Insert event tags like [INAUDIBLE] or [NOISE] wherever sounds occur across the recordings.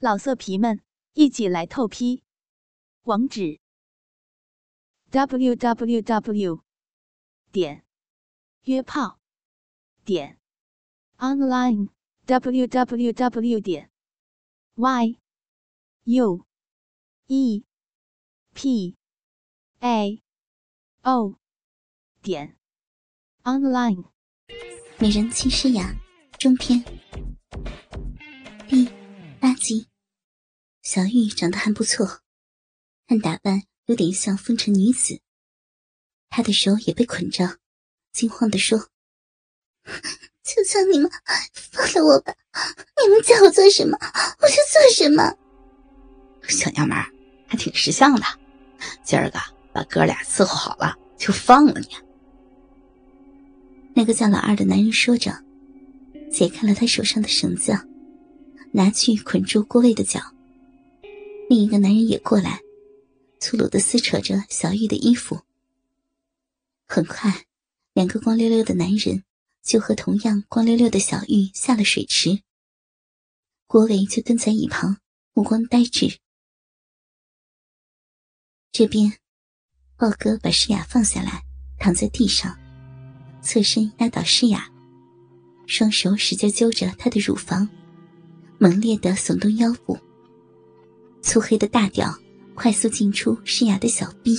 老色皮们，一起来透批！网址：w w w 点约炮点 online w w w 点 y u e p a o 点 online。美人妻诗雅中篇。小玉长得还不错，看打扮有点像风尘女子。她的手也被捆着，惊慌地说：“ [LAUGHS] 求求你们放了我吧！你们叫我做什么，我就做什么。”小娘们还挺识相的，今儿个把哥俩伺候好了，就放了你。那个叫老二的男人说着，解开了他手上的绳子，拿去捆住郭卫的脚。另一个男人也过来，粗鲁的撕扯着小玉的衣服。很快，两个光溜溜的男人就和同样光溜溜的小玉下了水池。郭伟就跟在一旁，目光呆滞。这边，豹哥把诗雅放下来，躺在地上。侧身压倒诗雅，双手使劲揪着她的乳房，猛烈的耸动腰部。粗黑的大屌快速进出诗雅的小臂，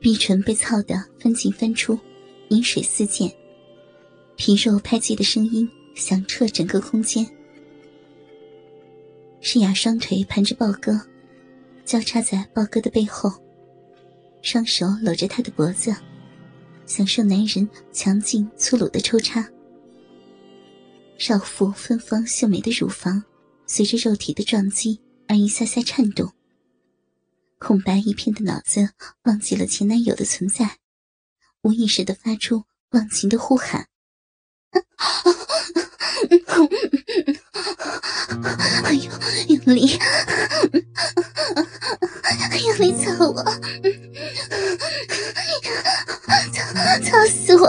臂唇被操得翻进翻出，饮水四溅，皮肉拍击的声音响彻整个空间。诗雅双腿盘着豹哥，交叉在豹哥的背后，双手搂着他的脖子。享受男人强劲粗鲁的抽插，少妇芬芳秀美的乳房随着肉体的撞击而一下下颤动。空白一片的脑子忘记了前男友的存在，无意识的发出忘情的呼喊：“哎呦，用力，用力操我！”操死我！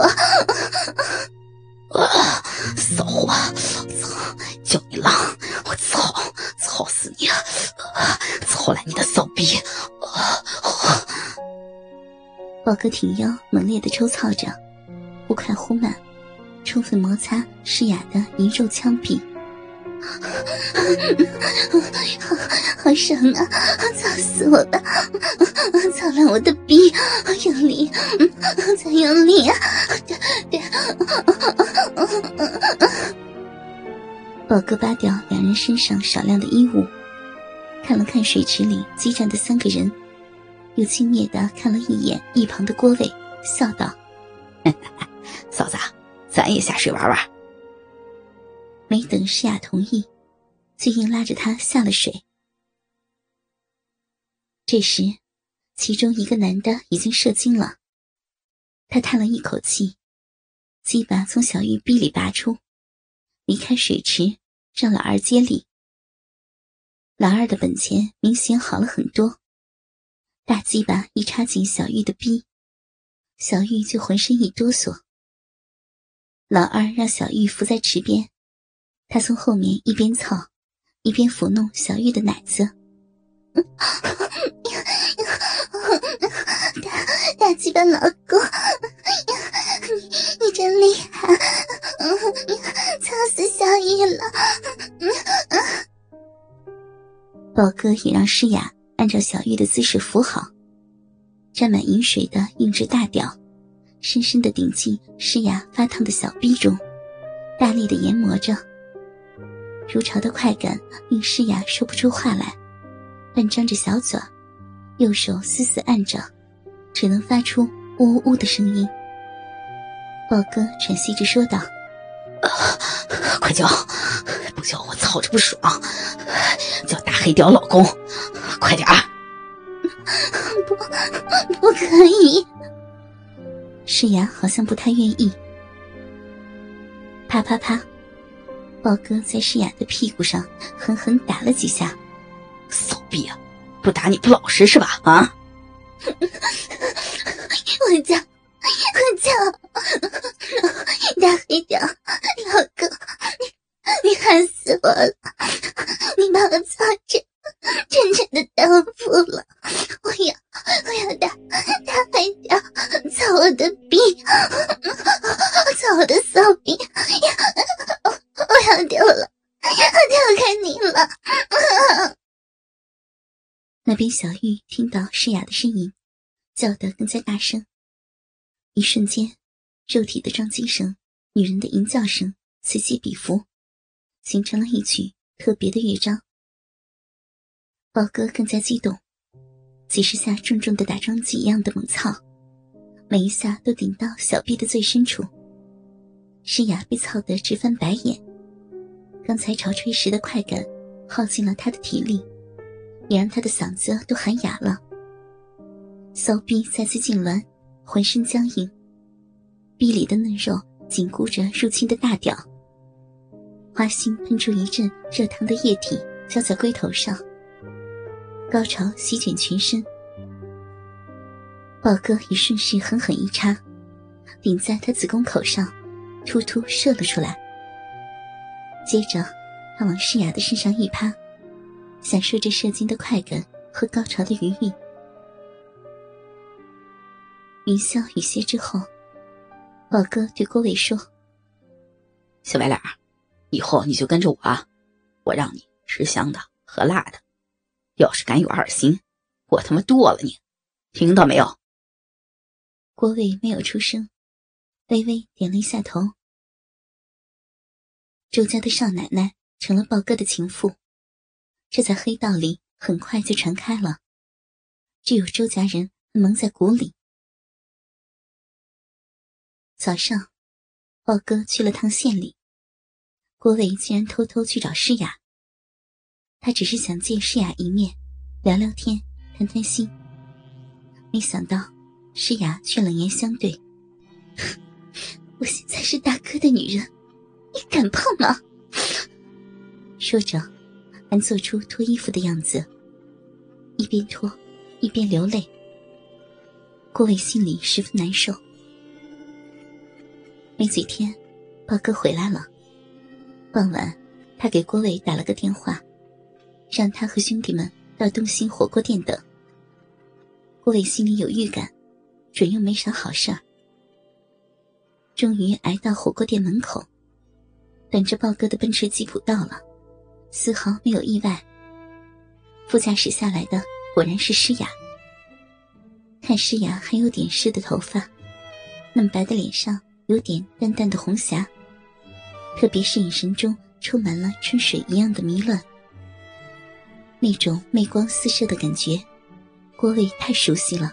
操烂你的骚逼！宝哥挺腰，猛烈的抽操着，忽快忽慢，充分摩擦诗雅的银肉枪壁。好，[LAUGHS] 好爽啊！操死我吧！操烂我的逼！用力，再用力啊！[LAUGHS] 宝哥扒掉两人身上少量的衣物，看了看水池里激战的三个人，又轻蔑的看了一眼一旁的郭伟，笑道：“ [LAUGHS] 嫂子，咱也下水玩玩。”没等诗雅同意，就硬拉着她下了水。这时，其中一个男的已经射精了，他叹了一口气，鸡巴从小玉臂里拔出，离开水池，让老二接力。老二的本钱明显好了很多，大鸡巴一插进小玉的逼，小玉就浑身一哆嗦。老二让小玉伏在池边。他从后面一边操，一边抚弄小玉的奶子。大大鸡巴老公，你你真厉害，操死小玉了！宝哥也让诗雅按照小玉的姿势扶好，沾满饮水的硬质大屌，深深的顶进诗雅发烫的小臂中，大力的研磨着。如潮的快感令诗雅说不出话来，半张着小嘴，右手死死按着，只能发出呜呜呜的声音。豹哥喘息着说道：“快叫，不叫我操着不爽，叫大黑屌老公，快点儿！” [LAUGHS] 不，不可以。诗雅好像不太愿意。啪啪啪。豹哥在诗雅的屁股上狠狠打了几下，骚逼啊！不打你不老实是吧？啊！[LAUGHS] 我叫，我叫，大黑屌，老公，你害死我了！你把我操成真正的荡妇了！我要，我要他，他还要操我的逼，操我的骚逼！我要丢了，我丢开你了！那边小玉听到诗雅的声音，叫得更加大声。一瞬间，肉体的撞击声、女人的淫叫声此起彼伏。形成了一曲特别的乐章。宝哥更加激动，几十下重重的打桩机一样的猛操，每一下都顶到小臂的最深处。诗雅被操得直翻白眼，刚才潮吹时的快感耗尽了他的体力，也让他的嗓子都喊哑了。骚逼再次痉挛，浑身僵硬，臂里的嫩肉紧箍着入侵的大屌。花心喷出一阵热烫的液体，浇在龟头上。高潮席卷全身，宝哥也顺势狠狠一插，顶在他子宫口上，突突射了出来。接着，他往诗雅的身上一趴，享受着射精的快感和高潮的余韵。云霄雨歇之后，宝哥对郭伟说：“小白脸。”以后你就跟着我，我让你吃香的喝辣的，要是敢有二心，我他妈剁了你，听到没有？郭伟没有出声，微微点了一下头。周家的少奶奶成了豹哥的情妇，这在黑道里很快就传开了，只有周家人蒙在鼓里。早上，豹哥去了趟县里。郭伟竟然偷偷去找诗雅，他只是想见诗雅一面，聊聊天，谈谈心。没想到诗雅却冷言相对：“ [LAUGHS] 我现在是大哥的女人，你敢碰吗？” [LAUGHS] 说着，还做出脱衣服的样子，一边脱一边流泪。郭伟心里十分难受。没几天，豹哥回来了。傍晚，他给郭伟打了个电话，让他和兄弟们到东兴火锅店等。郭伟心里有预感，准又没啥好事儿。终于挨到火锅店门口，等着豹哥的奔驰吉普到了，丝毫没有意外。副驾驶下来的果然是诗雅。看诗雅还有点湿的头发，嫩白的脸上有点淡淡的红霞。特别是眼神中充满了春水一样的迷乱，那种媚光四射的感觉，郭伟太熟悉了。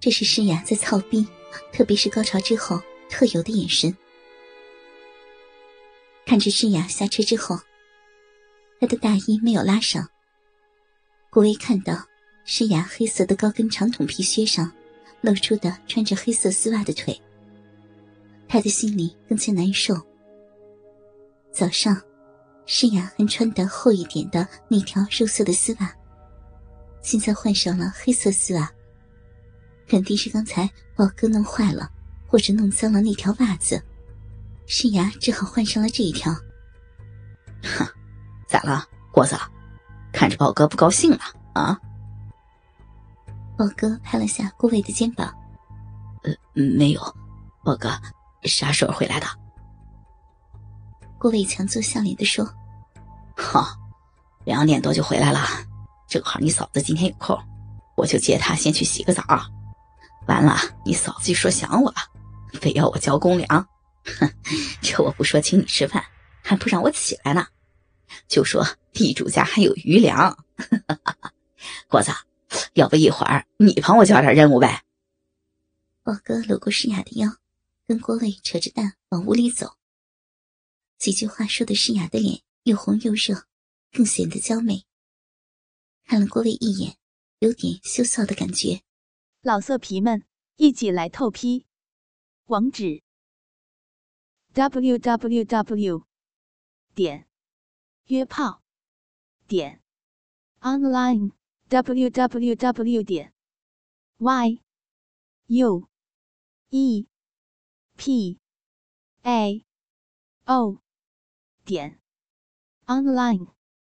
这是诗雅在操逼，特别是高潮之后特有的眼神。看着诗雅下车之后，她的大衣没有拉上。郭伟看到诗雅黑色的高跟长筒皮靴上露出的穿着黑色丝袜的腿，他的心里更加难受。早上，诗雅还穿的厚一点的那条肉色的丝袜，现在换上了黑色丝袜，肯定是刚才宝哥弄坏了，或者弄脏了那条袜子。诗雅只好换上了这一条。哼，咋了，郭子？看着宝哥不高兴了啊？宝哥拍了下顾伟的肩膀：“呃，没有，宝哥啥时候回来的？”郭伟强作笑脸的说：“哈，两点多就回来了，正好你嫂子今天有空，我就接她先去洗个澡。完了，你嫂子就说想我了，非要我交公粮。哼，这我不说请你吃饭，还不让我起来呢，就说地主家还有余粮。[LAUGHS] 郭子，要不一会儿你帮我交点任务呗？”宝哥搂过诗雅的腰，跟郭伟扯着蛋往屋里走。几句话说的诗雅的脸又红又热，更显得娇媚。看了郭伟一眼，有点羞臊的感觉。老色皮们，一起来透批！网址：w w w 点约炮点 online w w w 点 y u e p a o 点 online。